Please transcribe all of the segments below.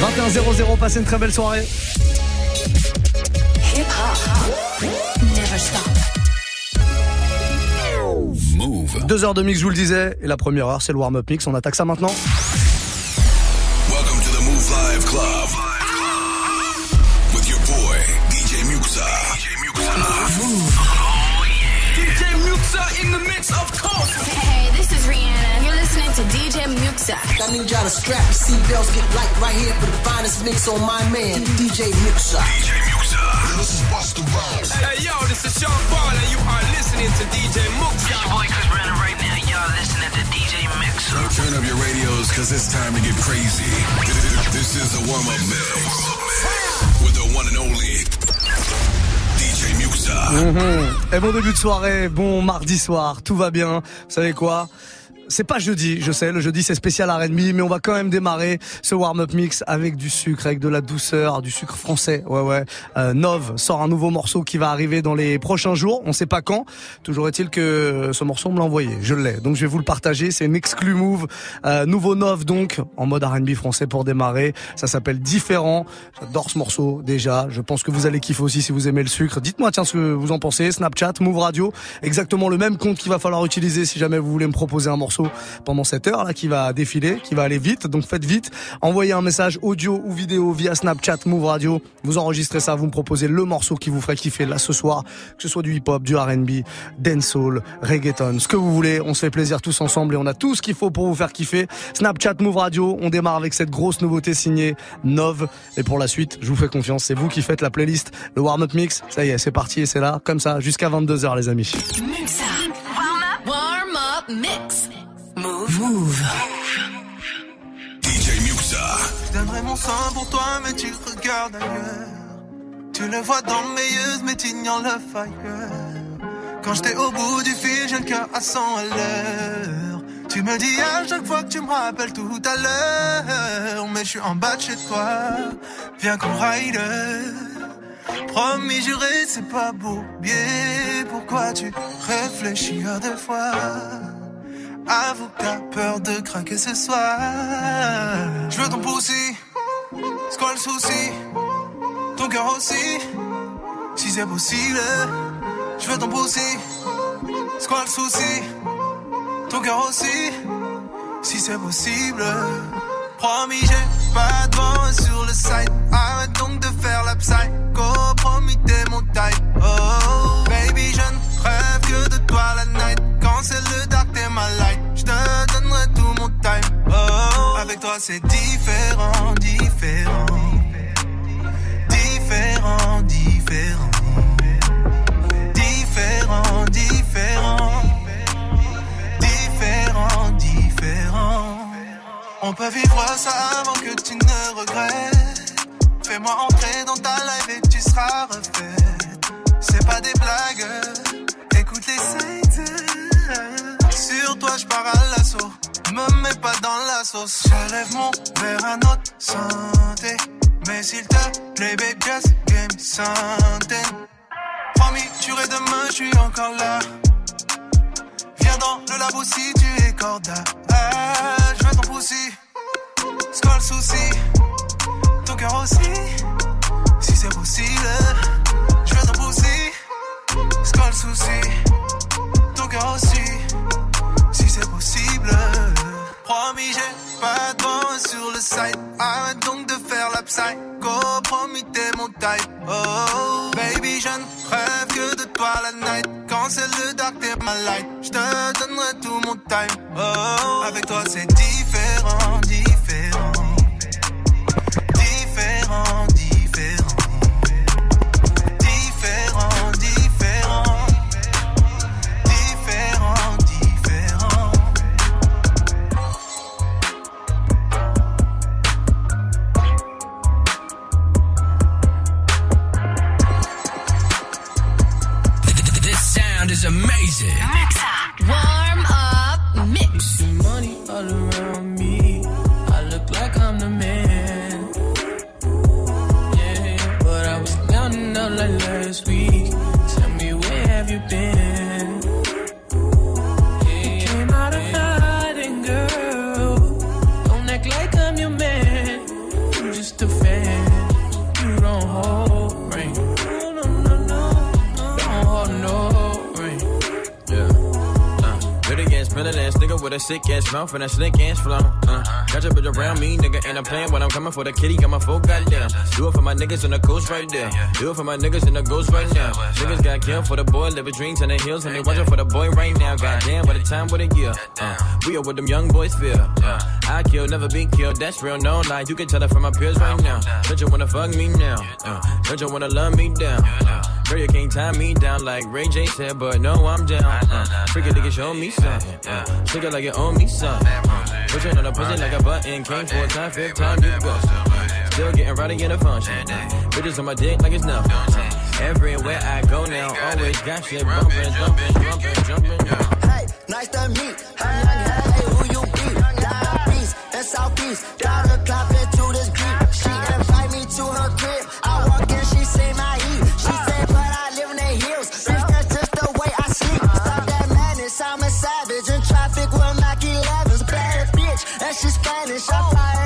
21 passez une très belle soirée. Move. Deux heures de mix, je vous le disais, et la première heure, c'est le warm-up mix. On attaque ça maintenant. Muxa. I need y'all to strap your seatbelts, get light right here for the finest mix on my man, DJ Muxa. DJ Muxa. This is Busta Rhymes. Hey, yo, this is Sean Paul, and you are listening to DJ. It's your boy Chris Brandon right now. Y'all listening to DJ Muxa. Turn up your radios, cause it's time to get crazy. This is the warm-up mix. With the one and only. Mm -hmm. Et bon début de soirée, bon mardi soir, tout va bien. Vous savez quoi? C'est pas jeudi, je sais, le jeudi c'est spécial R&B, mais on va quand même démarrer ce warm-up mix avec du sucre, avec de la douceur, du sucre français. Ouais, ouais. Euh, Nov sort un nouveau morceau qui va arriver dans les prochains jours. On sait pas quand. Toujours est-il que ce morceau me l'a envoyé. Je l'ai, donc je vais vous le partager. C'est une exclu move, euh, nouveau Nov donc en mode R&B français pour démarrer. Ça s'appelle Différent. J'adore ce morceau déjà. Je pense que vous allez kiffer aussi si vous aimez le sucre. Dites-moi tiens ce que vous en pensez. Snapchat, Move Radio, exactement le même compte qu'il va falloir utiliser si jamais vous voulez me proposer un morceau pendant cette heure là qui va défiler, qui va aller vite. Donc faites vite, envoyez un message audio ou vidéo via Snapchat Move Radio. Vous enregistrez ça, vous me proposez le morceau qui vous ferait kiffer là ce soir, que ce soit du hip-hop, du R&B, dancehall, reggaeton, ce que vous voulez. On se fait plaisir tous ensemble et on a tout ce qu'il faut pour vous faire kiffer. Snapchat Move Radio, on démarre avec cette grosse nouveauté signée Nov et pour la suite, je vous fais confiance, c'est vous qui faites la playlist, le warm-up mix. Ça y est, c'est parti et c'est là comme ça jusqu'à 22h les amis. Warm up mix. Move. DJ Muxa. Je donnerai mon sang pour toi, mais tu regardes ailleurs. Tu le vois dans mes yeux, mais tu ignores le fire. Quand j'étais au bout du fil, j'ai le cœur à 100 à l'heure. Tu me dis à chaque fois que tu me rappelles tout à l'heure. Mais je suis en bas de chez toi. Viens qu'on ride. Promis, juré, c'est pas beau. Bien, pourquoi tu réfléchis à deux fois? Avoue que t'as peur de craquer ce soir. Je veux ton poussi, c'est quoi le souci? Ton cœur aussi, si c'est possible. Je veux ton poussi, c'est quoi le souci? Ton cœur aussi, si c'est possible. Promis, j'ai pas de sur le site. Arrête donc de faire la psycho. Promis, t'es mon type. Oh, c'est différent, différent. Différent, différent. Différent, différent. Différent, différent. On peut vivre ça avant que tu ne regrettes. Fais-moi entrer dans ta life et tu seras refaite. C'est pas des blagues. Écoute les sites. Sur toi, je pars à l'assaut. Me mets pas dans la sauce. Je lève mon verre à notre santé. Mais s'il te plaît, baby, just game santé. Promis, tu demain, je suis encore là. Viens dans le labo si tu es corda. Ah, je veux ton poussi. C'est le souci? Ton cœur aussi. Si c'est possible, je veux ton poussi. C'est le souci? Ton cœur aussi c'est possible. Promis, j'ai pas de sur le site. Arrête donc de faire la psycho. Promis, t'es mon type. Oh, baby, je ne rêve que de toi la night. Quand c'est le dark, t'es ma light. Je te donnerai tout mon time. Oh, avec toi, c'est différent, différent. With a sick ass mouth and a slick ass flow. Uh, got your bitch around me, nigga, and I'm playing when I'm coming for the kitty. Got my full goddamn. Do it for my niggas in the coast right there. Do it for my niggas in the ghost right now. Niggas got killed for the boy, living dreams in the hills, and they watching for the boy right now. Goddamn, by the time what a year. Uh, we are what them young boys feel. Uh, I kill, never be killed. That's real, no lie. You can tell it from my peers right now. Don't you wanna fuck me now? Uh, don't you wanna love me down? Uh, girl, you can't tie me down like Ray J said, but no, I'm down. Uh, freaking nigga, show me something. Uh, it like you owe me something. Uh, pushing on the pussy like a button. Came for a time, fifth time you go. Still getting rowdy in the function. Bitches on my dick like it's nothing. Everywhere I go now, always got shit bumping, jumping, jumping, jumping. Hey, nice to meet. Hey, hey, who you be? Down Beast and Southeast. Down the clock Spanish. I fire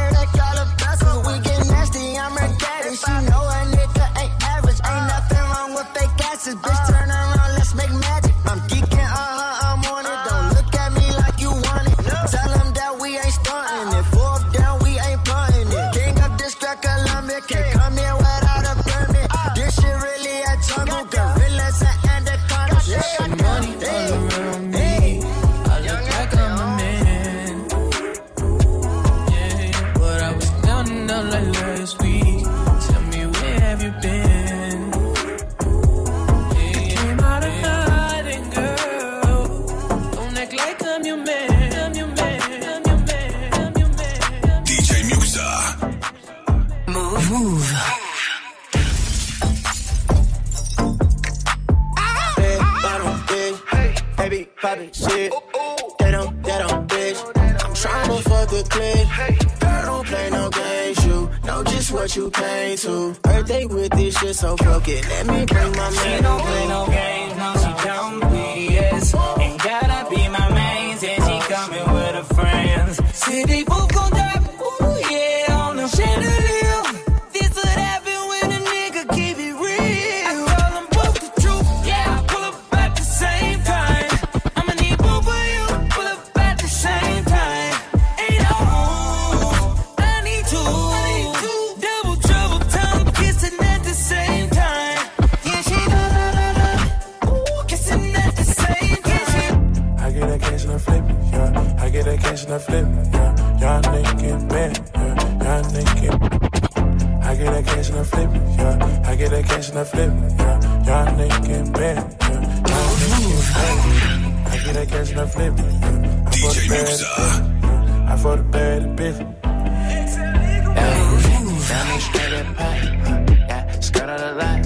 you came to. Birthday with this shit, so fuck it. Let me bring my man. She don't play no games, no, she don't BS. Yeah. I get cash and I flip yeah. Y'all niggas mad, yeah. Y'all niggas mad. I get that cash and I flip yeah. I DJ the Muxxa. yeah. I for the bad bitch. Diamond straight up pot, yeah, skirt out a lot.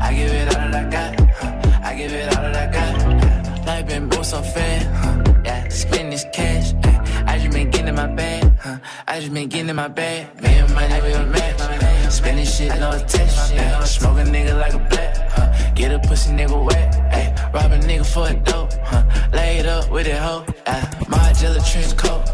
I give it all that I got. I give it all that I got. Life been both so fair, huh. yeah, spend this cash. I just been getting in my bag, huh. I just been getting in my bag. Me and money we a match, spending shit no attention. Yeah. Smoke a nigga like a black, huh. get a pussy nigga wet, ay. rob a nigga for a dope, huh. lay it up with it hoe. Uh, my jelly trench coat,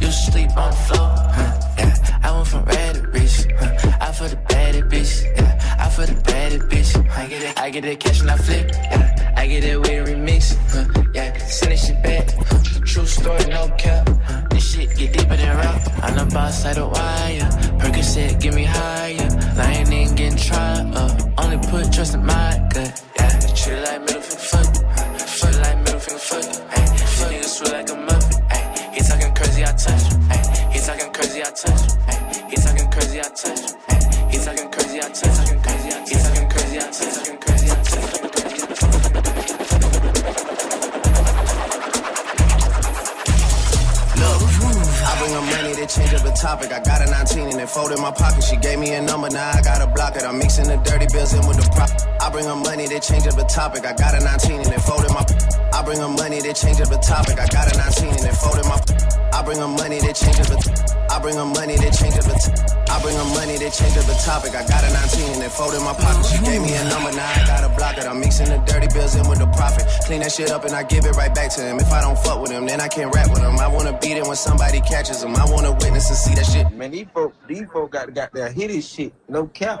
used to sleep on the floor. Huh. Yeah, I went from red to rich. Huh. I for the baddest bitch. Yeah, I for the baddest bitch. I get it, I get that cash and I flip. Yeah, I get that with a remix. Huh. Yeah, send this shit back. True story, no cap. This shit get deeper than rap. I'm the boss side of wire. Percocet, get me higher. I ain't getting tried up. Only put trust in my gut. Yeah, treat like middle finger fuck. It like middle finger fuck. Hey, nigga sweet like a 19 and it folded in my pocket. She gave me a number, now I gotta block it. I'm mixing the dirty bills in with the prop. I bring her money they change up the topic. I got a 19 and it folded my. I bring her money they change up the topic. I got a 19 and it folded my. I bring her money they change up the. I bring her money to change up the. I bring her money to change up the topic. I got a 19 and it folded in my pocket. She gave me a number, now I gotta block it. I'm mixing the dirty bills in with the profit. Clean that shit up and I give it right back to him. If I don't fuck with him, then I can't rap with him. I wanna beat it when somebody catches him. I wanna witness and see that shit. Man, these folk, these folk got got that hit his shit. No cap.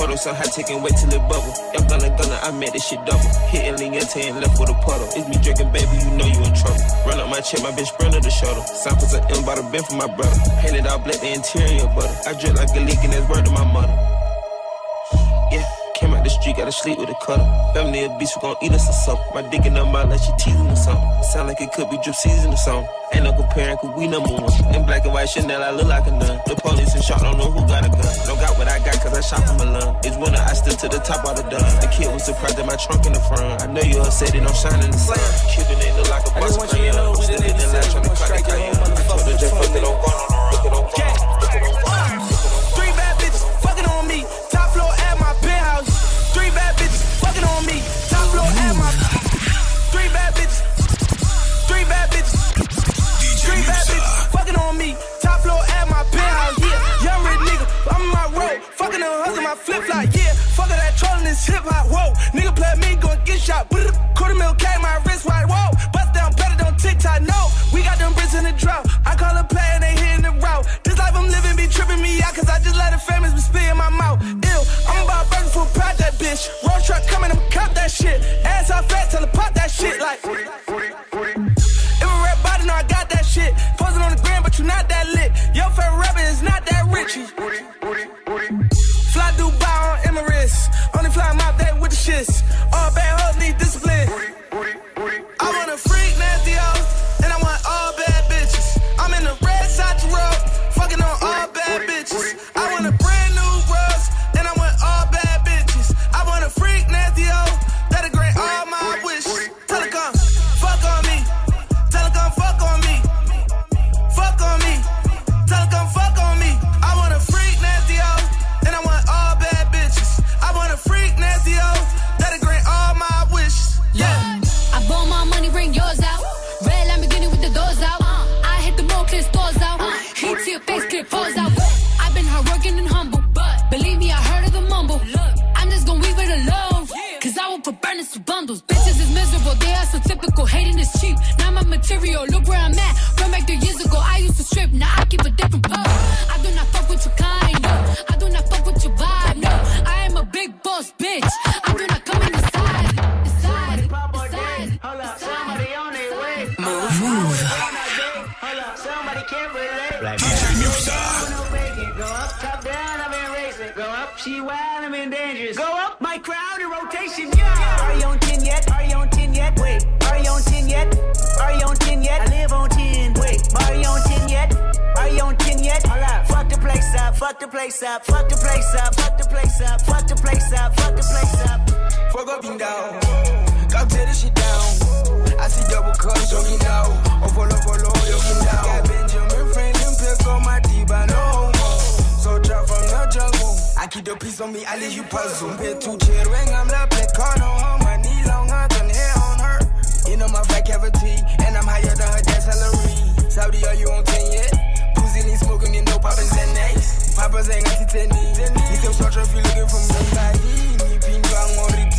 Puddle so high, taking wait till it bubble. Young gunna gunna, I made this shit double. Hitting Lingette and left with a puddle. It's me drinking, baby, you know you in trouble. Run up my check, my bitch sprinter the shuttle. Samples of M by the bin for my brother. Painted all black, the interior butter. I drip like a leak and that's word to my mother. Yeah. Out the street, gotta sleep with a cutter. Family of beast, we gon' eat us or something. My dick in her mouth like she teasing or something. Sound like it could be drip season or something. Ain't no comparing, cause we number one. In black and white Chanel, I look like a nun. The police and shot, don't know who got a gun. Don't got what I got, cause I shot from a lung. It's winter, I stood to the top of the dun. The kid was surprised at my trunk in the front. I know you upset, it don't shine in the sun. Cuban ain't look like a bus want you to know we didn't in the line, trying to crack the guy. I told her just fuck it, don't go on the road. It don't go on. Material, look where I'm at. Fuck the place up, fuck the place up, fuck the place up, fuck the place up, fuck the place up. Fuck up and down. Go tear this shit down. I see double cups, you know. Oh, follow, follow, you know. Got Benjamin Franklin, pick on my diva, no homo. So drop from the jungle. I keep the peace on me, I leave you puzzle. Pay two chair ring, I'm the black card on her. My knee longer than hair on her. You know my fat cavity, and I'm higher than her dad's salary. Saudi, are you on 10 yet? Pussy ain't smoking, you know Papa's and next. Papa's ain't got to 10 You can search if you looking for somebody. Me pin bang on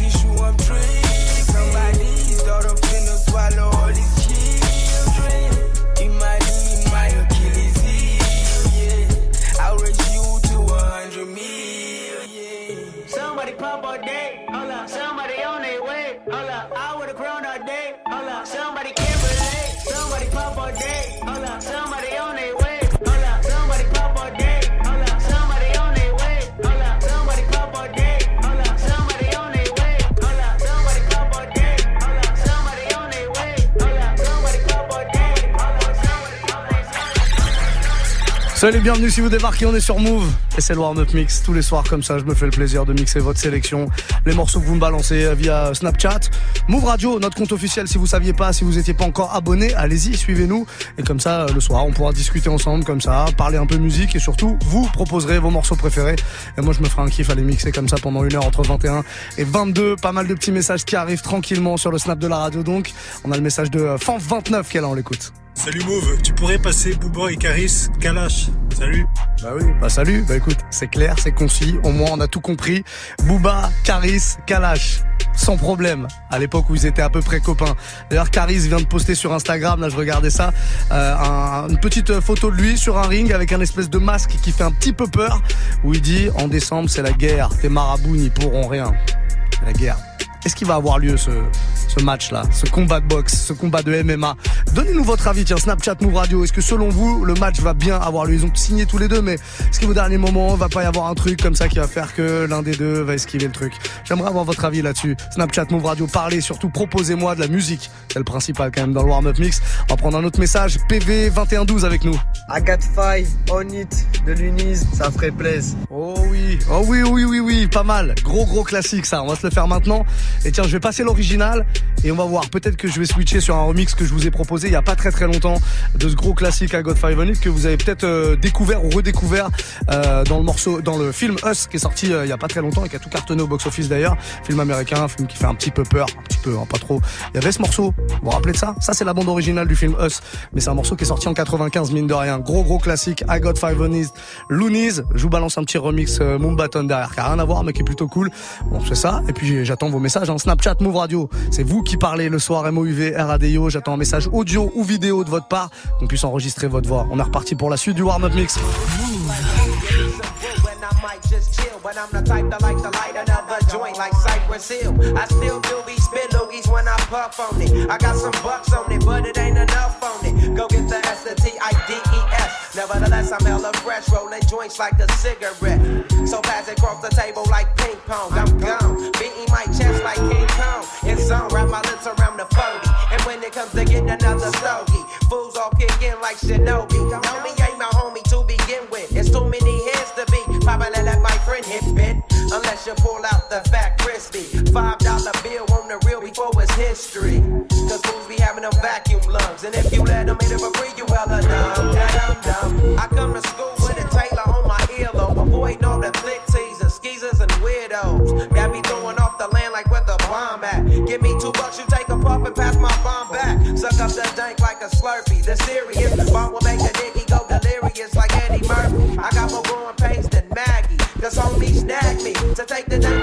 Salut, bienvenue si vous débarquez, on est sur Move et c'est le warm-up mix tous les soirs comme ça. Je me fais le plaisir de mixer votre sélection, les morceaux que vous me balancez via Snapchat, Move Radio, notre compte officiel. Si vous saviez pas, si vous étiez pas encore abonné, allez-y, suivez-nous et comme ça le soir on pourra discuter ensemble comme ça, parler un peu musique et surtout vous proposerez vos morceaux préférés et moi je me ferai un kiff à les mixer comme ça pendant une heure entre 21 et 22. Pas mal de petits messages qui arrivent tranquillement sur le snap de la radio donc. On a le message de Fanf29 qui est on l'écoute. Salut Mauve, tu pourrais passer Bouba et Caris, Kalash. Salut. Bah oui, bah salut. Bah écoute, c'est clair, c'est concis. Au moins, on a tout compris. Booba, Caris, Kalash. Sans problème. À l'époque où ils étaient à peu près copains. D'ailleurs, Caris vient de poster sur Instagram, là je regardais ça, euh, un- une petite photo de lui sur un ring avec un espèce de masque qui fait un petit peu peur, où il dit en décembre c'est la guerre, tes marabouts n'y pourront rien. La guerre. Est-ce qu'il va avoir lieu ce, ce match-là, ce combat de boxe, ce combat de MMA Donnez-nous votre avis, tiens, Snapchat, Move Radio. Est-ce que selon vous, le match va bien avoir lieu? Ils ont signé tous les deux, mais est-ce qu'au dernier moment, va pas y avoir un truc comme ça qui va faire que l'un des deux va esquiver le truc? J'aimerais avoir votre avis là-dessus. Snapchat, Move Radio, parlez, surtout proposez-moi de la musique. C'est le principal quand même dans le warm-up mix. On va prendre un autre message, PV2112 avec nous. I got five on it de l'Uniz, ça ferait plaisir. Oh oui, oh oui, oui, oui, oui, pas mal. Gros, gros classique ça. On va se le faire maintenant. Et tiens, je vais passer l'original et on va voir. Peut-être que je vais switcher sur un remix que je vous ai proposé il y a pas très très longtemps de ce gros classique à God Five on It que vous avez peut-être euh, découvert ou redécouvert euh, dans le morceau, dans le film Us qui est sorti euh, il y a pas très longtemps et qui a tout cartonné au box-office d'ailleurs. Film américain, film qui fait un petit peu peur, un petit peu, hein, pas trop. Il y avait ce morceau. Vous vous rappelez de ça? Ça c'est la bande originale du film Us, mais c'est un morceau qui est sorti en 95 mine de rien. Gros gros classique. I Got Five on It, Loonies. Je vous balance un petit remix Moonbaton derrière, qui a rien à voir mais qui est plutôt cool. Bon c'est ça. Et puis j'attends vos messages en Snapchat Move Radio. C'est vous qui parlez le soir MOUV RADIO. J'attends un message audio ou vidéo de votre part qu'on puisse enregistrer votre voix. On est reparti pour la suite du warm-up mix. But I'm the type that like to light another joint like Cypress Hill. I still do be spit loogies when I puff on it. I got some bucks on it, but it ain't enough on it. Go get the S, Nevertheless, I'm hella fresh, rolling joints like a cigarette. So fast across the table like ping pong. I'm gone, beating my chest like King Kong. It's on, wrap my lips around the 40. And when it comes to getting another stogie, fools all kick in like Shinobi. Know me ain't my homie to begin with. It's too many heads to be. Probably let my friend hit bit. Unless you pull out the fat crispy. Five dollar bill on the real before it's history. Cause fools be having them vacuum And if you let them hit it for free, you hella dumb. Dumb, dumb. I come to school with a Taylor on my earlobe. Avoiding all the flick teasers, skeezers, and weirdos. Got me throwing off the land like where the bomb at. Give me two bucks, you take a puff and pass my bomb back. Suck up the dank like a slurpee. The serious bomb will make a nigga go delirious like Eddie Murphy. I got more growing pains than Maggie. Cause homie snagged me to take the dank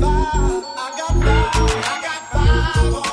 five. I got five. I got five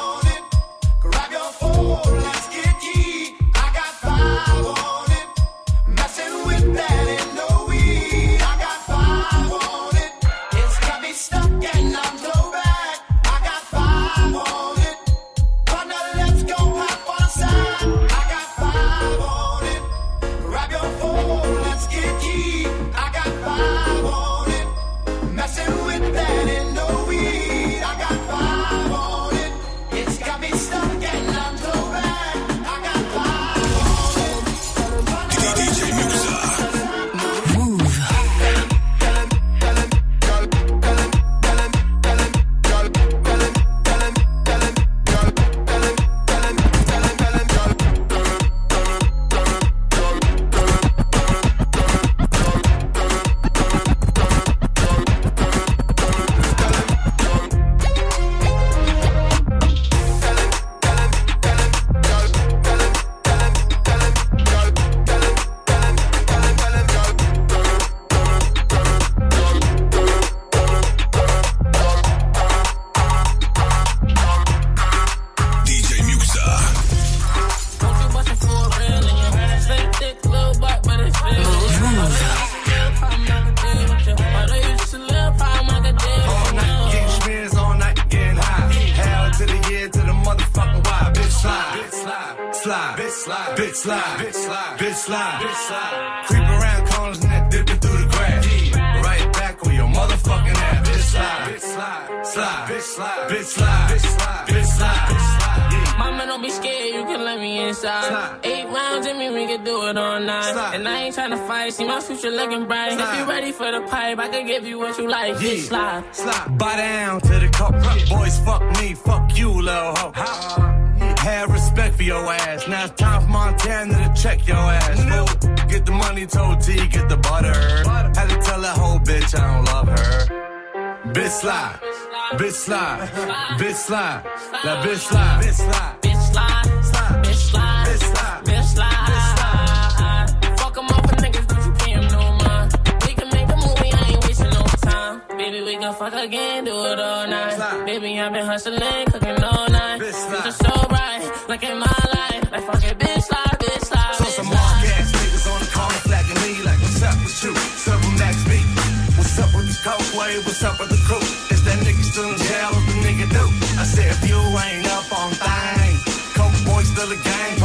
Eight rounds in me, we can do it all night. And I ain't tryna fight, see my future looking bright. If you ready for the pipe, I can give you what you like. Bitch, slide. Slide, buy down to the cup. Boys, fuck me, fuck you, little hoe. Have respect for your ass. Now it's time for Montana to check your ass. Fool. Get the money, told T, get the butter. Had to tell that whole bitch I don't love her. Bitch slide, bitch slide, bitch slide, that bitch slide, bitch slide. Bitch slide, We fuck again, do it all night. Baby, I've been hustling, cooking all night. Bitch, just so right, look at my life. Like fuck it, bitch slide, bitch slide, So bitch some mark ass niggas on the corner flagging me like, what's up with you? Several next beat. What's up with the coke wave? What's up with the crew? Is that nigga still in jail? What the nigga do? I said, if you ain't up on things, coke boy still a gang,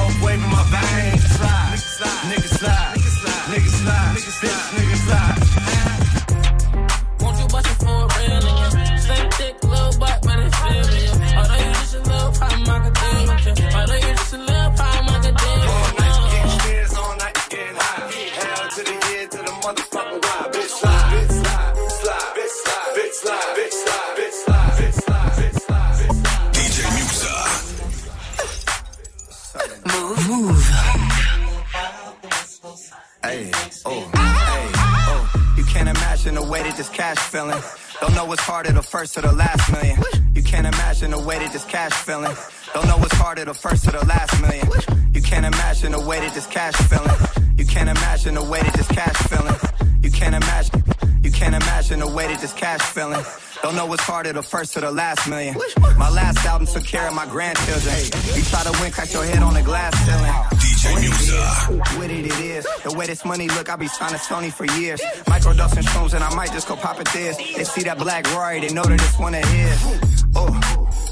this cash feeling. Don't know what's harder, the first or the last million. You can't imagine the way that this cash feeling. Don't know what's harder, the first or the last million. You can't imagine the way that this cash feeling. You can't imagine the way that this cash feeling. You can't imagine. You can't imagine the way that this cash feeling. Don't know what's harder, the first or the last million. My last album took care of my grandchildren. You try to win, crack your head on the glass ceiling. DJ Muxxa. What it, it is. The way this money look, I be signing Sony for years. Microdosing shrooms and I might just go pop it this. They see that black Rory, they know that this one it is. Oh.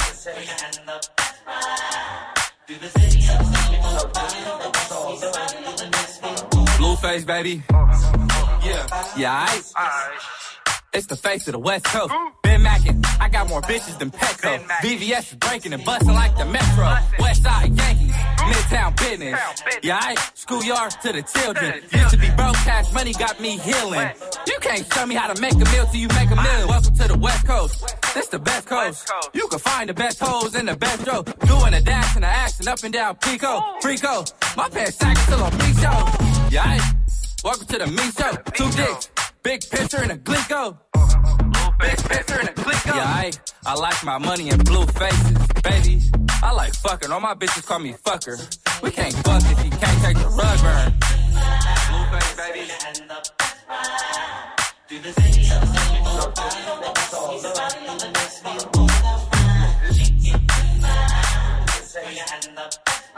Uh. Blueface, baby. Yeah, yeah, I. It's the face of the West Coast. Been Mackin, I got more bitches than Petco. VVS is breaking and busting like the Metro. West Side Yankees, Midtown business. Yeah, I schoolyard to the children. Used to be broke, cash money got me healing. You can't show me how to make a meal till you make a million. Welcome to the West Coast. This the best coast. You can find the best hoes in the best row. Doing a dash and a action up and down Pico. Frico. My pants sagging till I'm me show. Yeah, I welcome to the me show. Two dicks. Big picture and a Glico. Uh-huh. And a Glico. Yeah, I, I like my money in blue faces, baby. I like fucking. All my bitches call me fucker. We can't fuck if you can't take the rug burn. Blue face, baby.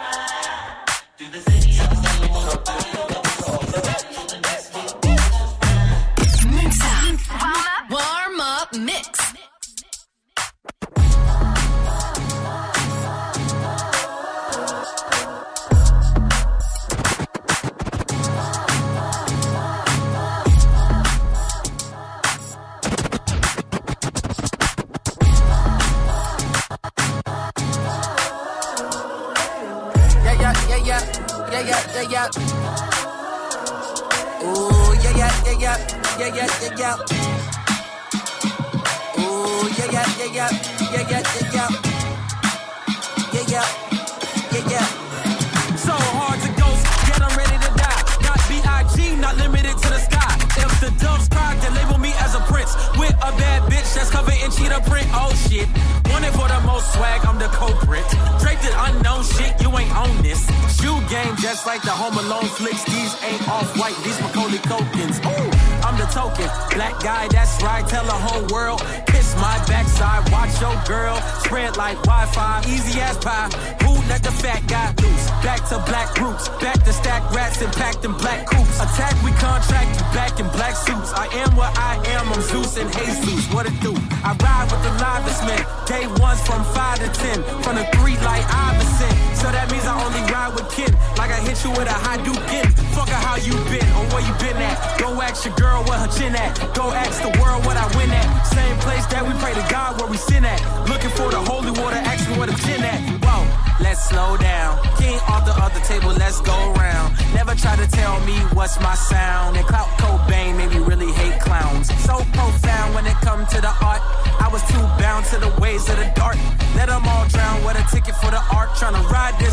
Warm ticket for the art, tryna ride this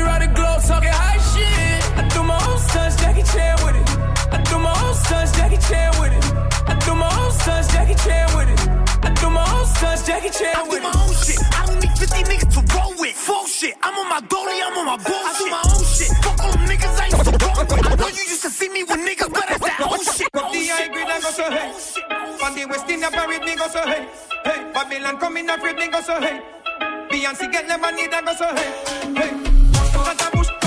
Shorty ride the globe talking high shit. I do my own stunts, Jackie Chan with it. I do my own stunts, Jackie Chan with it. I do my own stunts, Jackie Chan with it. I do my own stunts, Jackie Chan with it. I do my own shit. I don't need 50 niggas to roll with. Full shit. I'm on my goalie, I'm on my bullshit. I do my own shit. Fuck all them niggas I used to roll with. I know you used to see me with niggas, but it's that old shit. From the high grade, I go so hey. From the west in the parade, me go so hey. Hey, Babylon coming up, me so hey. Beyonce get lemonade, I go so hey. Hey prends ta bouche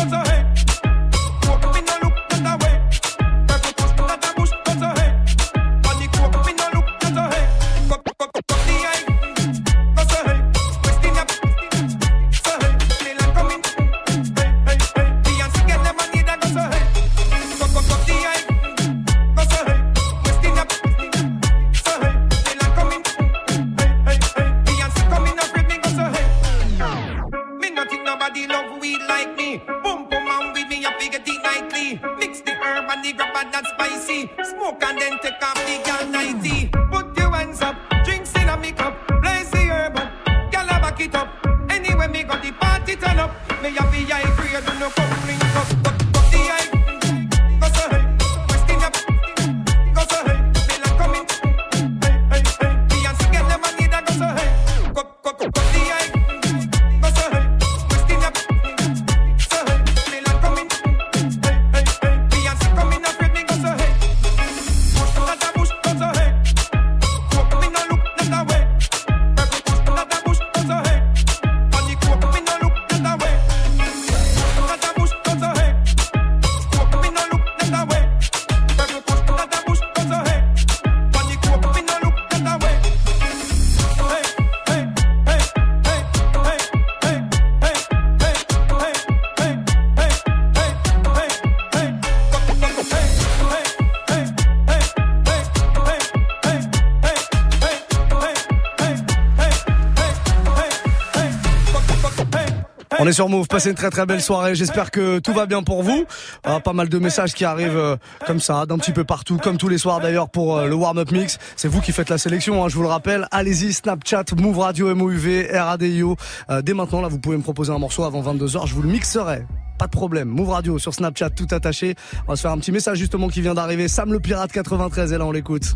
est sur Move, passez une très très belle soirée. J'espère que tout va bien pour vous. Ah, pas mal de messages qui arrivent euh, comme ça, d'un petit peu partout, comme tous les soirs d'ailleurs pour euh, le warm-up mix. C'est vous qui faites la sélection, hein, je vous le rappelle. Allez-y, Snapchat, Move Radio, MOUV, RADIO. Euh, dès maintenant, là, vous pouvez me proposer un morceau avant 22h, je vous le mixerai. Pas de problème. Move Radio sur Snapchat, tout attaché. On va se faire un petit message justement qui vient d'arriver. Sam le Pirate 93, et là on l'écoute.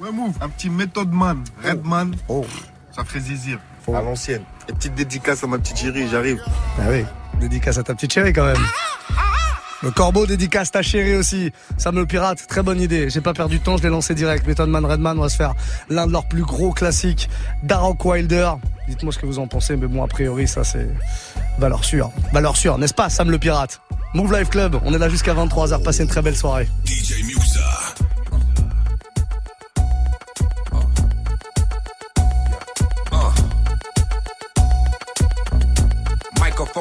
Ouais, Move, un petit Method Man, Redman. Oh. Ça ferait zizir. À l'ancienne. Et petite dédicace à ma petite chérie, j'arrive. Ah oui, dédicace à ta petite chérie quand même. Le corbeau dédicace ta chérie aussi. Sam le pirate, très bonne idée. J'ai pas perdu de temps, je l'ai lancé direct. Method Man Redman, on va se faire l'un de leurs plus gros classiques, Darok Wilder. Dites-moi ce que vous en pensez, mais bon, a priori, ça c'est valeur sûre. Valeur sûre, n'est-ce pas, Sam le pirate? Move Life Club, on est là jusqu'à 23h. Passez une très belle soirée. DJ.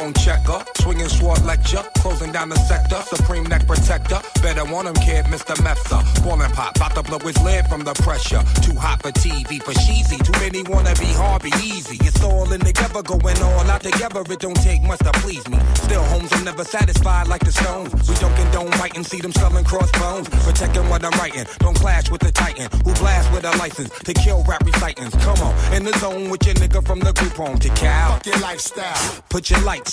Microphone checker, swinging sword lecture, closing down the sector, supreme neck protector. Better want him, kid, Mr. Mepsa. Ballin' pop, bout to blow his lid from the pressure. Too hot for TV, for cheesy. Too many wanna be hard, be easy. It's all in together, going all out together. It don't take much to please me. Still, homes are never satisfied like the stones. We don't condone biting, see them selling crossbones. Protecting what I'm writing, don't clash with the titan who blast with a license to kill rap recitants. Come on, in the zone with your nigga from the group home to Cal. Fuck your lifestyle. Put your lights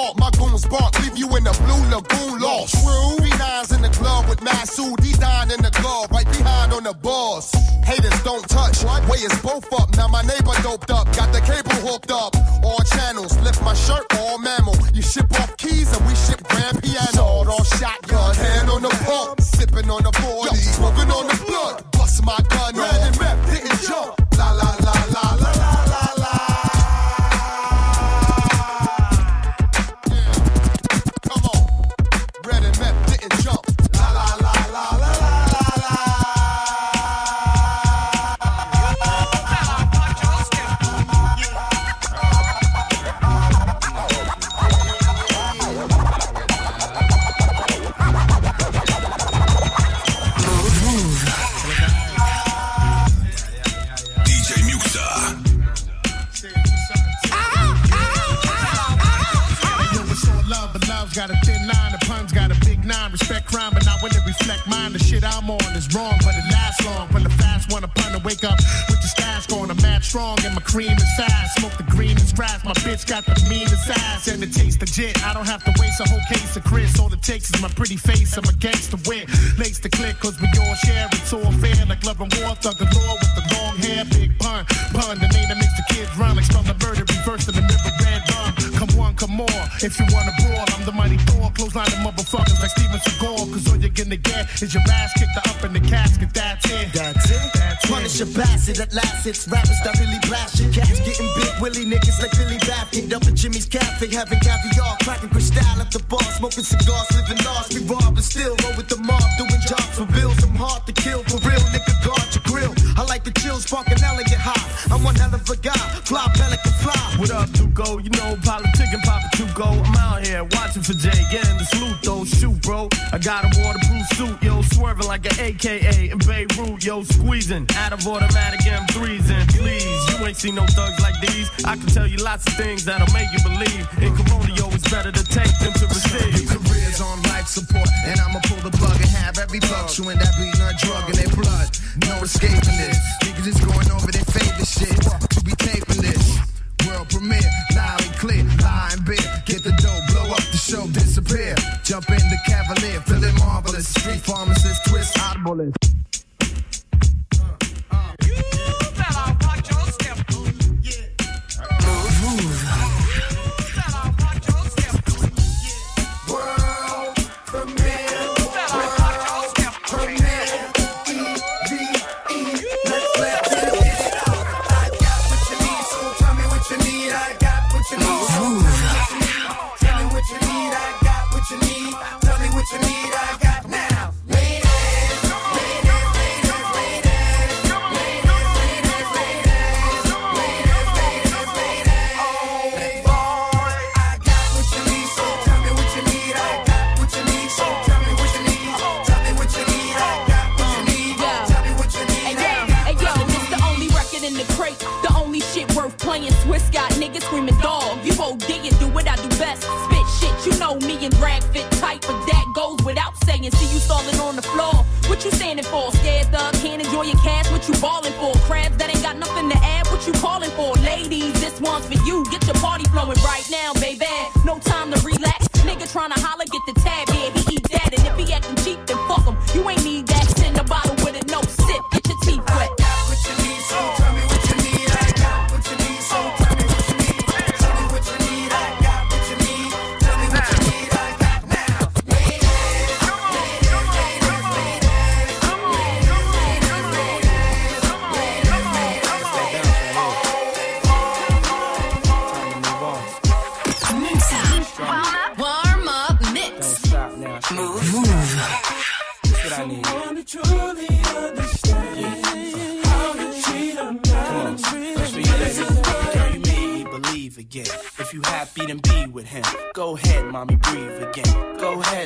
hawk, my goons bark, leave you in the blue lagoon lost. True. Three nines in the club with Masood, D nine in the glove, right behind on the boss. Haters don't touch, way is both up. Now my neighbor doped up, got the cable hooked up. All channels, lift my shirt, all mammal. You ship off keys and we ship grand piano. Sword off shotgun, hand on the pump, sipping on the 40, smoking on the blood. Bust my gun, red and rep, didn't jump. Cream fast. Smoke the green and grass. My bitch got the meanest ass and it tastes legit. I don't have to waste a whole case of Chris. All it takes is my pretty face. I'm a gangster wit. Lace the click, cause we all share. It's all fair, like love and war. Thug galore with the long hair. Big pun, pun. The name that makes the kids run. Like spell the murder, reverse to the river, red rum. Come on, come more. If you wanna brawl, I'm the mighty Thor. Close line motherfuckers like Steven Seagal. Cause all you're gonna get is your ass kicked up in the casket. That's it. That's it. That's Punish a bastard at last. It's rappers that really blast your cats. Getting big willy niggas like Billy Baffin. Up at Jimmy's Cafe, having caviar. Cracking crystal at the bar. Smoking cigars, living lost. We rob and still roll with the mob. Doing jobs for bills. I'm hard to kill. For real, nigga, guard your grill. I like the chill, sparking elegant high. I'm one hell of a guy. Fly, pelican, fly. What up, Tuco? You know, politic and Papa Tuco. I'm out here watching for Jay, getting the salute though. Shoot, bro. Got a waterproof suit, yo, swerving like an AKA in Beirut, yo, squeezing out of automatic M3s. And please, you ain't seen no thugs like these. I can tell you lots of things that'll make you believe. In Corona, it's better to take than to receive. Your Careers on life support, and I'ma pull the plug and have every plug chewing that bleeding drug in their blood. No escaping this. Show, disappear. Jump in the cavalier, feeling marvelous. Street pharmacist, twist, oddballist.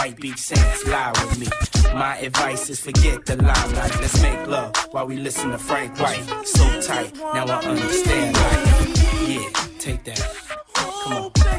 White Beach Saints, lie with me. My advice is forget the limelight. Let's make love while we listen to Frank White. So tight, now I understand. Yeah, take that. Come on.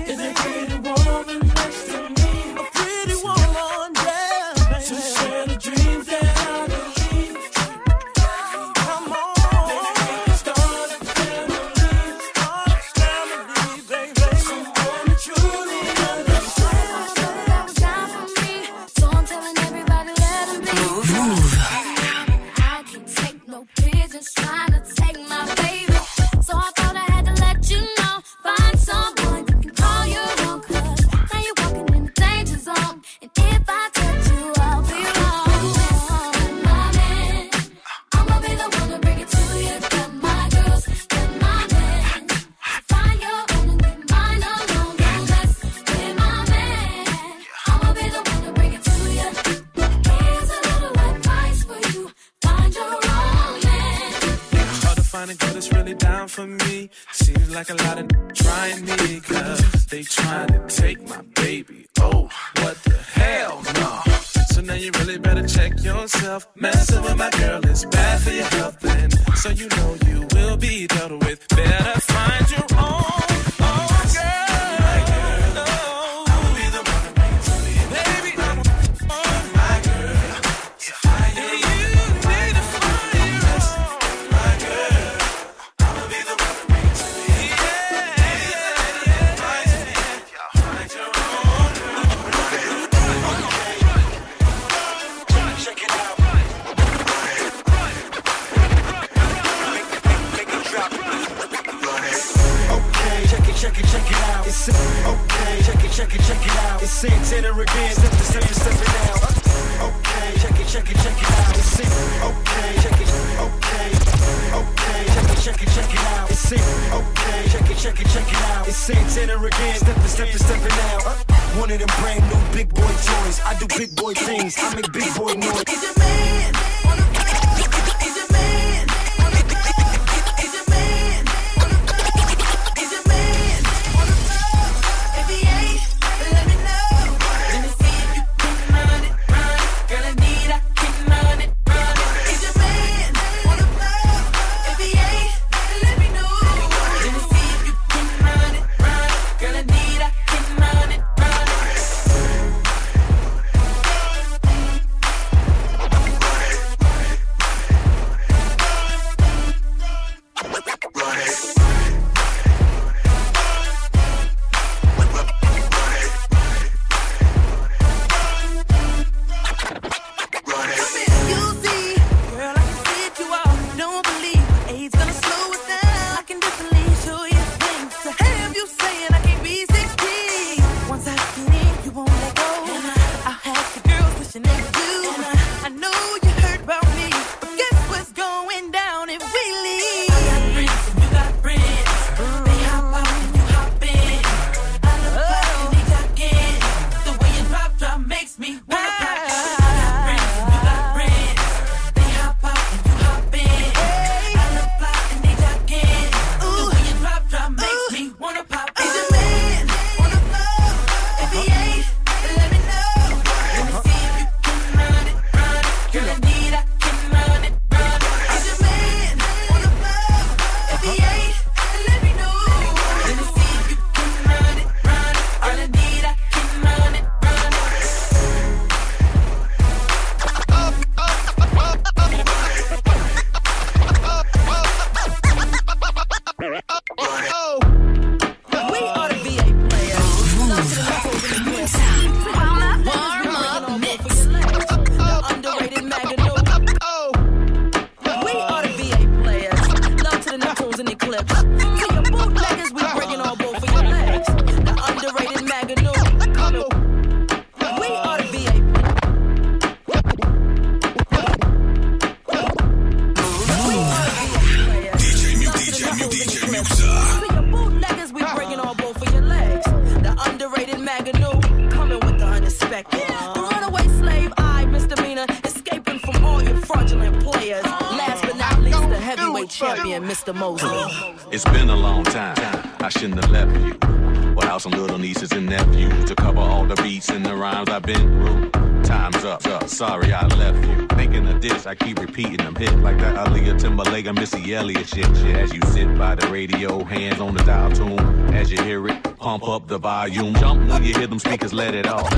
Pump up the volume. Jump when you hear them speakers, let it off.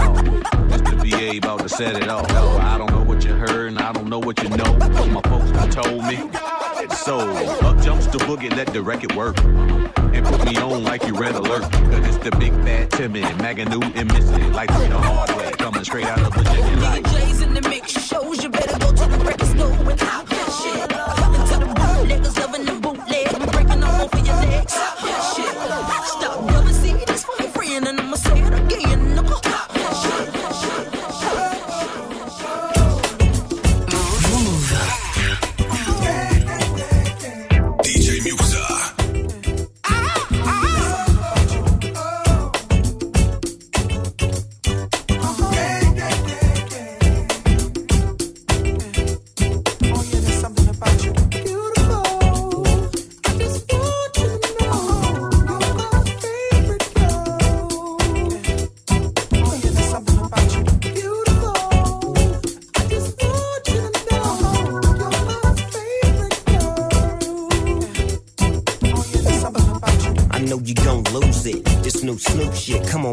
Mr. BA about to set it off. I don't know what you heard and I don't know what you know. But my folks told me. So, up jumps the boogie, let the record work. And put me on like you red alert. Cause it's the big bad Timmy, Maganu and Missy. Like the hard way, coming straight out of Virginia. Like, DJs in the mix shows you better go to the record store and hop that shit.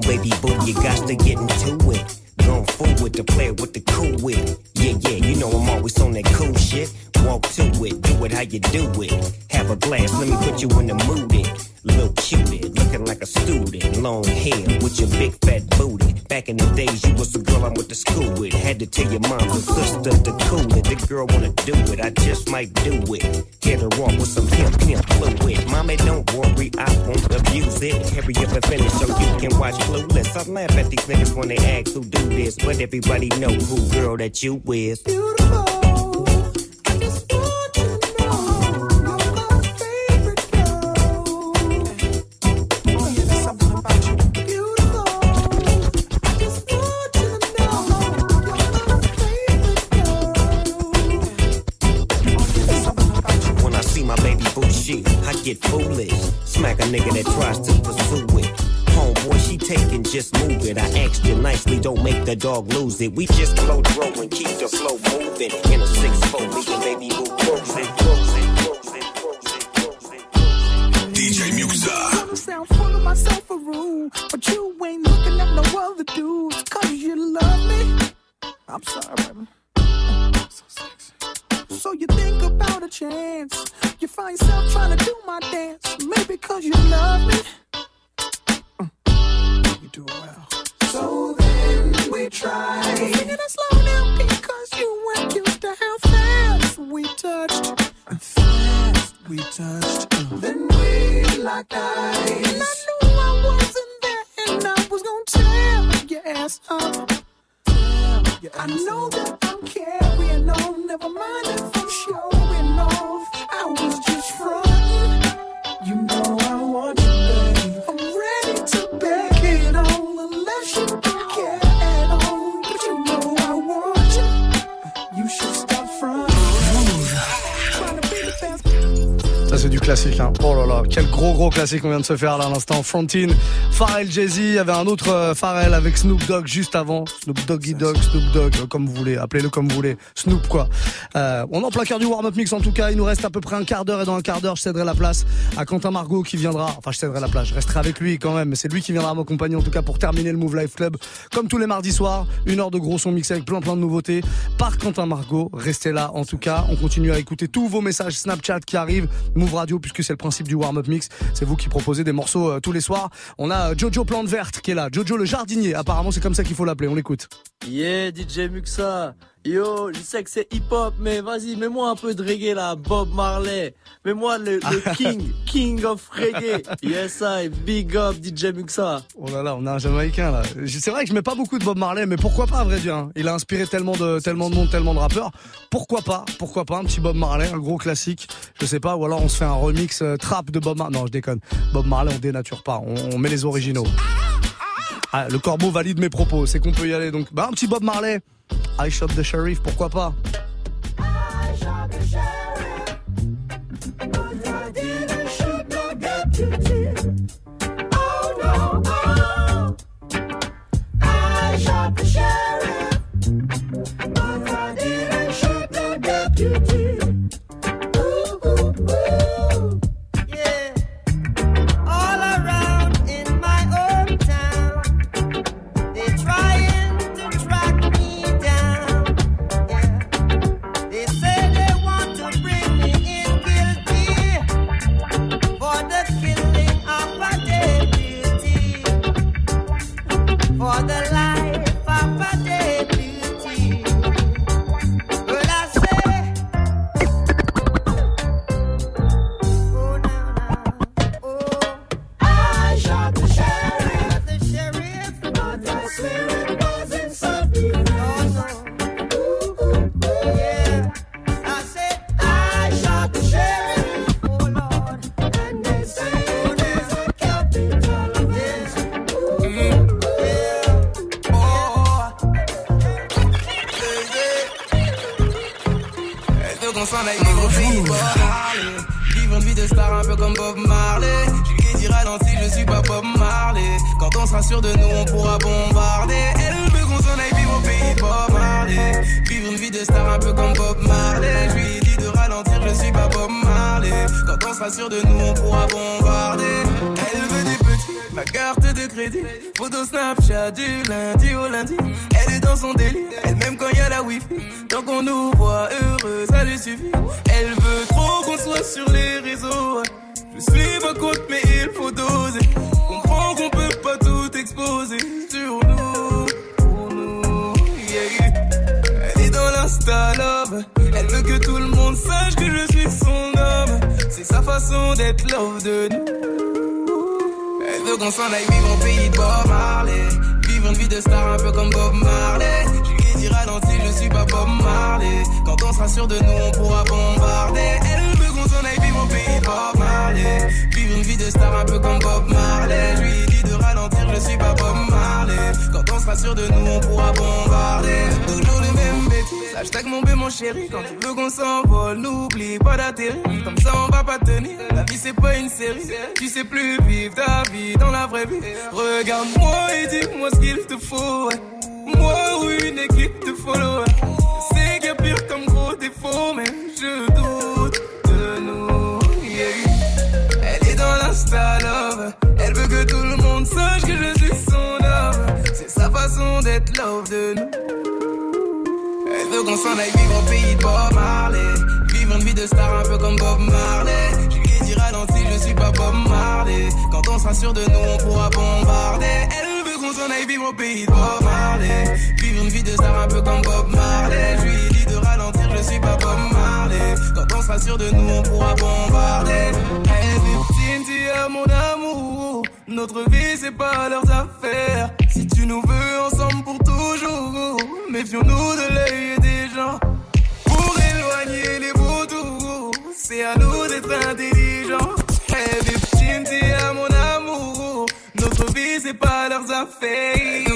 On, baby boo, you got to get into it. Going forward to play with the cool wit. Yeah, yeah, you know I'm always on that cool shit. Walk to it, do it how you do it. Have a glass, let me put you in the mood. It. Little cutie, looking like a student. Long hair with your big fat booty. Back in the days, you was the girl I went to school with. Had to tell your mom and sister to cool it. The girl wanna do everybody know who girl that you is. When just move it. I asked you nicely, don't make the dog lose it. We just flow throw and keep the flow moving. In a six four, me and baby boo cruising, cruising, cruising, cruising. DJ Muxxa. Sound full of myself a room, but you ain't looking at no other dudes. Cause you love me. I'm sorry, baby. So sexy. So you think about a chance. You find yourself trying to do my dance. Maybe cause you love me. I knew I wasn't there and I was gonna tell your ass up. I know that classique hein. Oh là là, quel gros gros classique on vient de se faire là à l'instant. Frontine, Pharrell Jay-Z, il y avait un autre euh, Pharrell avec Snoop Dogg juste avant. Snoop Doggy Dogg, Snoop Dogg, euh, comme vous voulez, appelez-le comme vous voulez. Snoop quoi. Euh, on est en plein cœur du warm-up mix en tout cas. Il nous reste à peu près un quart d'heure et dans un quart d'heure je céderai la place à Quentin Margot qui viendra. Enfin je céderai la place, je resterai avec lui quand même. Mais c'est lui qui viendra m'accompagner en tout cas pour terminer le Move Life Club. Comme tous les mardis soirs, une heure de gros son mixé avec plein plein de nouveautés. Par Quentin Margot, restez là en tout cas. On continue à écouter tous vos messages Snapchat qui arrivent. Move Radio puisque c'est le principe du warm-up mix. C'est vous qui proposez des morceaux euh, tous les soirs. On a euh, Jojo Plante Verte qui est là. Jojo le jardinier. Apparemment c'est comme ça qu'il faut l'appeler. On l'écoute. Yeah, DJ Muxa. Yo, je sais que c'est hip-hop, mais vas-y, mets-moi un peu de reggae là, Bob Marley. Mets-moi le, king, king of reggae. Yes, I, big up DJ Muxa. Oh là là, on a un Jamaïcain là. C'est vrai que je mets pas beaucoup de Bob Marley, mais pourquoi pas, à vrai dire. Hein. Il a inspiré tellement de, monde, tellement de rappeurs. Pourquoi pas, pourquoi pas, un petit Bob Marley, un gros classique, je sais pas, ou alors on se fait un remix euh, trap de Bob Marley. Non, je déconne. Bob Marley, on dénature pas, on, met les originaux. Ah, le corbeau valide mes propos, c'est qu'on peut y aller donc. Bah, un petit Bob Marley. I Shop the Sheriff, pourquoi pas? du lundi au lundi. Elle est dans son délire, elle même quand y a la wifi. Tant qu'on nous voit heureux, ça lui suffit. Elle veut trop qu'on soit sur les réseaux. Je suis ma compte, mais il faut doser. Comprends qu'on peut pas tout exposer sur nous. Pour nous, yeah. Elle est dans l'insta love. Elle veut que tout le monde sache que je suis son homme. C'est sa façon d'être love de nous. Elle veut qu'on s'en aille vivre pays de Bob Marley star un peu comme Bob Marley. Je lui dis ralentis, je suis pas Bob Marley. Quand on sera sûr de nous, on pourra bombarder. Elle veut qu'on s'en aille vivre au pays Bob Marley. Vivre une vie de star un peu comme Bob Marley. Je lui dis de ralentir, je suis pas Bob Marley. Quand on sera sûr de nous, on pourra bombarder. Toujours les mêmes bêtises. Hashtag mon bé, mon chéri. Quand tu veux qu'on s'envole, n'oublie pas d'atterrir. Comme ça, on va pas tenir. La vie, c'est pas une série. Tu sais plus vivre ta vie dans la vraie vie. Regarde-moi et dis-moi ce qu'il te faut. Moi ou une équipe de followers. C'est qu'il y a pire comme gros défaut, mais je doute de nous. Elle est dans l'insta love. Elle veut que tout le monde sache que je suis son homme. C'est sa façon d'être love de nous veux qu'on s'en aille vivre au pays de Bob Marley. Vivre une vie de star un peu comme Bob Marley. J'ai dit ralenti, je suis pas Bob Marley. Quand on sera sûr de nous, on pourra bombarder. Elle veut qu'on s'en aille vivre au pays de Bob Marley. Vivre une vie de star un peu comme Bob Marley. Je lui ai dit de ralentir, je suis pas Bob Marley. Quand on sera sûr de nous, on pourra bombarder. Hey, Cynthia, mon amour. Notre vie, c'est pas leurs affaires. Si tu nous veux ensemble pour toujours, méfions-nous de l'air C'est à nous d'être intelligents. Hey, Bibtine, à mon amour. Notre vie, c'est pas leurs affaires.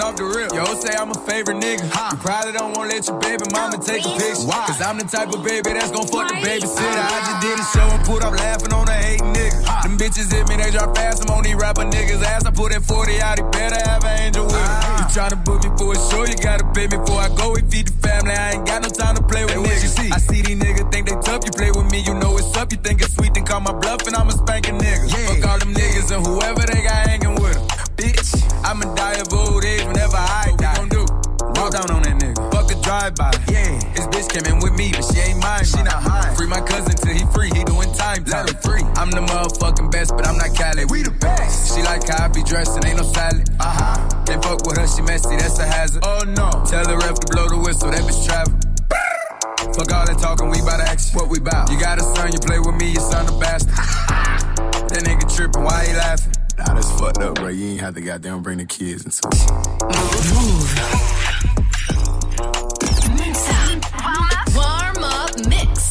off the rip. Yo, say I'm a favorite nigga. Huh. You probably don't wanna let your baby mama take a picture. Why? Cause I'm the type of baby that's gon' fuck the babysitter. I just did a ah. show and put up laughing on a hate nigga. Huh. Them bitches hit me, they drop fast. I'm on these rapper niggas' ass. I put in 40 out, he better have an angel with him. Ah. You tryna book me for a show, you gotta pay me before I go and feed the family. I ain't got no time to play with hey, niggas. See? I see these niggas think they tough. You play with me, you know it's up. You think it's sweet, then call my bluff and I'ma spank a nigga. Yeah. Fuck all them niggas and whoever they got I'ma die of old age whenever I die. What do? Walk down on that nigga. Fuck a drive by. Yeah. This bitch came in with me, but she ain't mine. She not high. Free my cousin till he free. He doing time. time. Let him free. I'm the motherfucking best, but I'm not Cali. We the best. She like how I be dressing, ain't no salad. Uh huh. They fuck with her, she messy, that's a hazard. Oh no. Tell the ref to blow the whistle, that bitch travel. Fuck all that talking, we bout to action. What we bout? You got a son, you play with me, your son a bastard. that nigga trippin'. why he laughing? Now that's fucked up, bro. You ain't had to goddamn bring the kids and it. Mouv'. Warm up mix.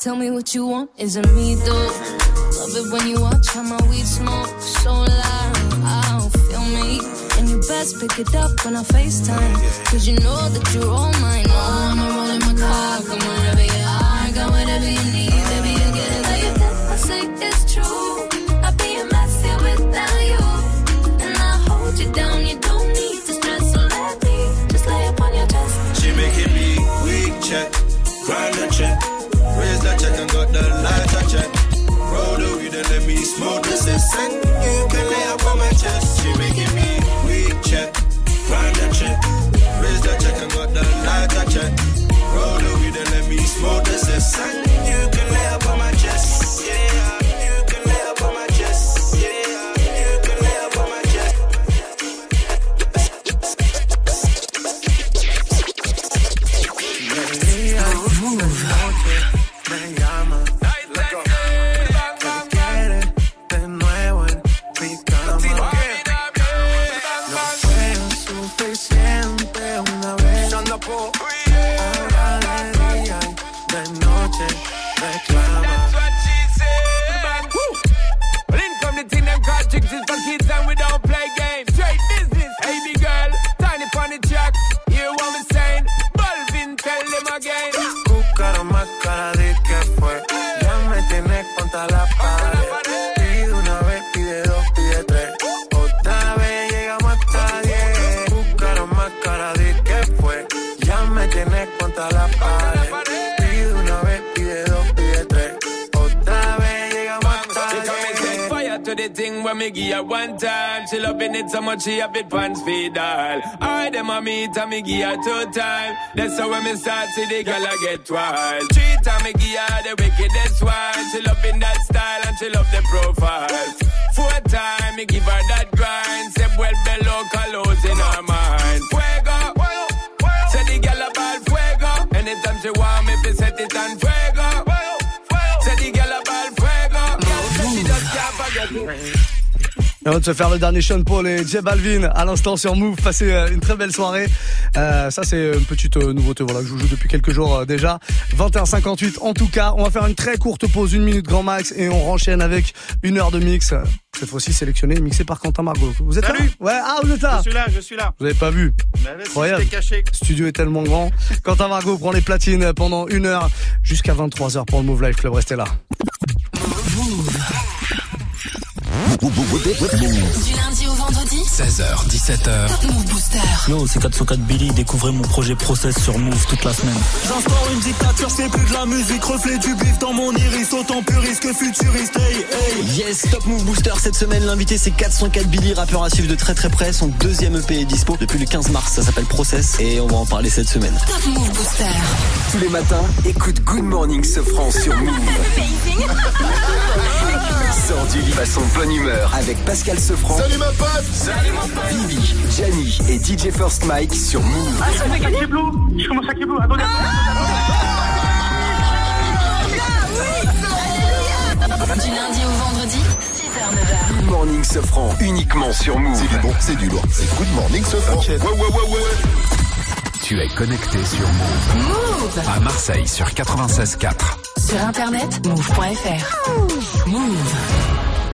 Tell me what you want, is it me though? Love it when you watch how my weed smoke so loud. I don't feel me. And you best pick it up when I FaceTime. Cause you know that you're all mine. Oh, I'ma roll in my car, come wherever you are. Got whatever you need, baby, you get it like you get. I say it's true. I'd be a mess here without you. And I hold you down, you don't need to stress. So let me just lay upon your chest. She making me weak check, grind check is the check and got the lighter check. Roll the weed and let me smoke this scent. You can lay up on my chest, she making me weak check. Grind the check, raise the check and got the lighter check. Roll the weed and let me smoke this scent. So much she have it pants feed all. I them a meet and me give her two time. That's how when me start see the girl I get wild. Three time me give her the wickedest one. She love in that style and she love the profile. Four time me give her that grind. Say well below colors in her mind. Et avant de se faire le dernier Sean Paul et J Balvin à l'instant sur Move, passez euh, une très belle soirée. Euh, ça c'est une petite euh, nouveauté voilà que je vous joue depuis quelques jours euh, déjà. 21h58 en tout cas. On va faire une très courte pause, une minute grand max et on renchaîne avec une heure de mix. Cette fois-ci sélectionné, mixé par Quentin Margot. Vous êtes Salut. là? Ouais, ah vous êtes là? Je suis là, je suis là. Vous avez pas vu? Incroyable. j'étais caché. Le studio est tellement grand. Quentin Margot prend les platines pendant une heure jusqu'à 23h pour le Move Life Club. Restez là. Du lundi au vendredi 16h, 17h. Top Move Booster. Yo, c'est 404 Billy, découvrez mon projet Process sur Move toute la semaine. J'instaure une dictature, c'est plus de la musique, reflet du bif dans mon iris, autant puriste que futuriste, hey, hey. Yes, Top Move Booster cette semaine, l'invité c'est 404 Billy, rappeur à suivre de très très près. Son deuxième EP est dispo depuis le 15 mars, ça s'appelle Process et on va en parler cette semaine. Top Move Booster. Tous les matins, écoute Good Morning Sofran sur Move. Sors du lit à son bonne humeur avec Pascal Sofran. Salut ma pote Salut mon pote Bibi, Gianni et DJ First Mike sur Move. Ah, ça fait gagner Blue Je commence à Blue. Attendez. Du lundi au vendredi 6h, 9h. Good Morning Sofran uniquement sur Move. C'est du bon, c'est du lourd. C'est Good Morning Sofran. Ouais, ouais, ouais, ouais. Tu es connecté sur Move. Move. À Marseille sur 96.4. Sur internet, move.fr. Move.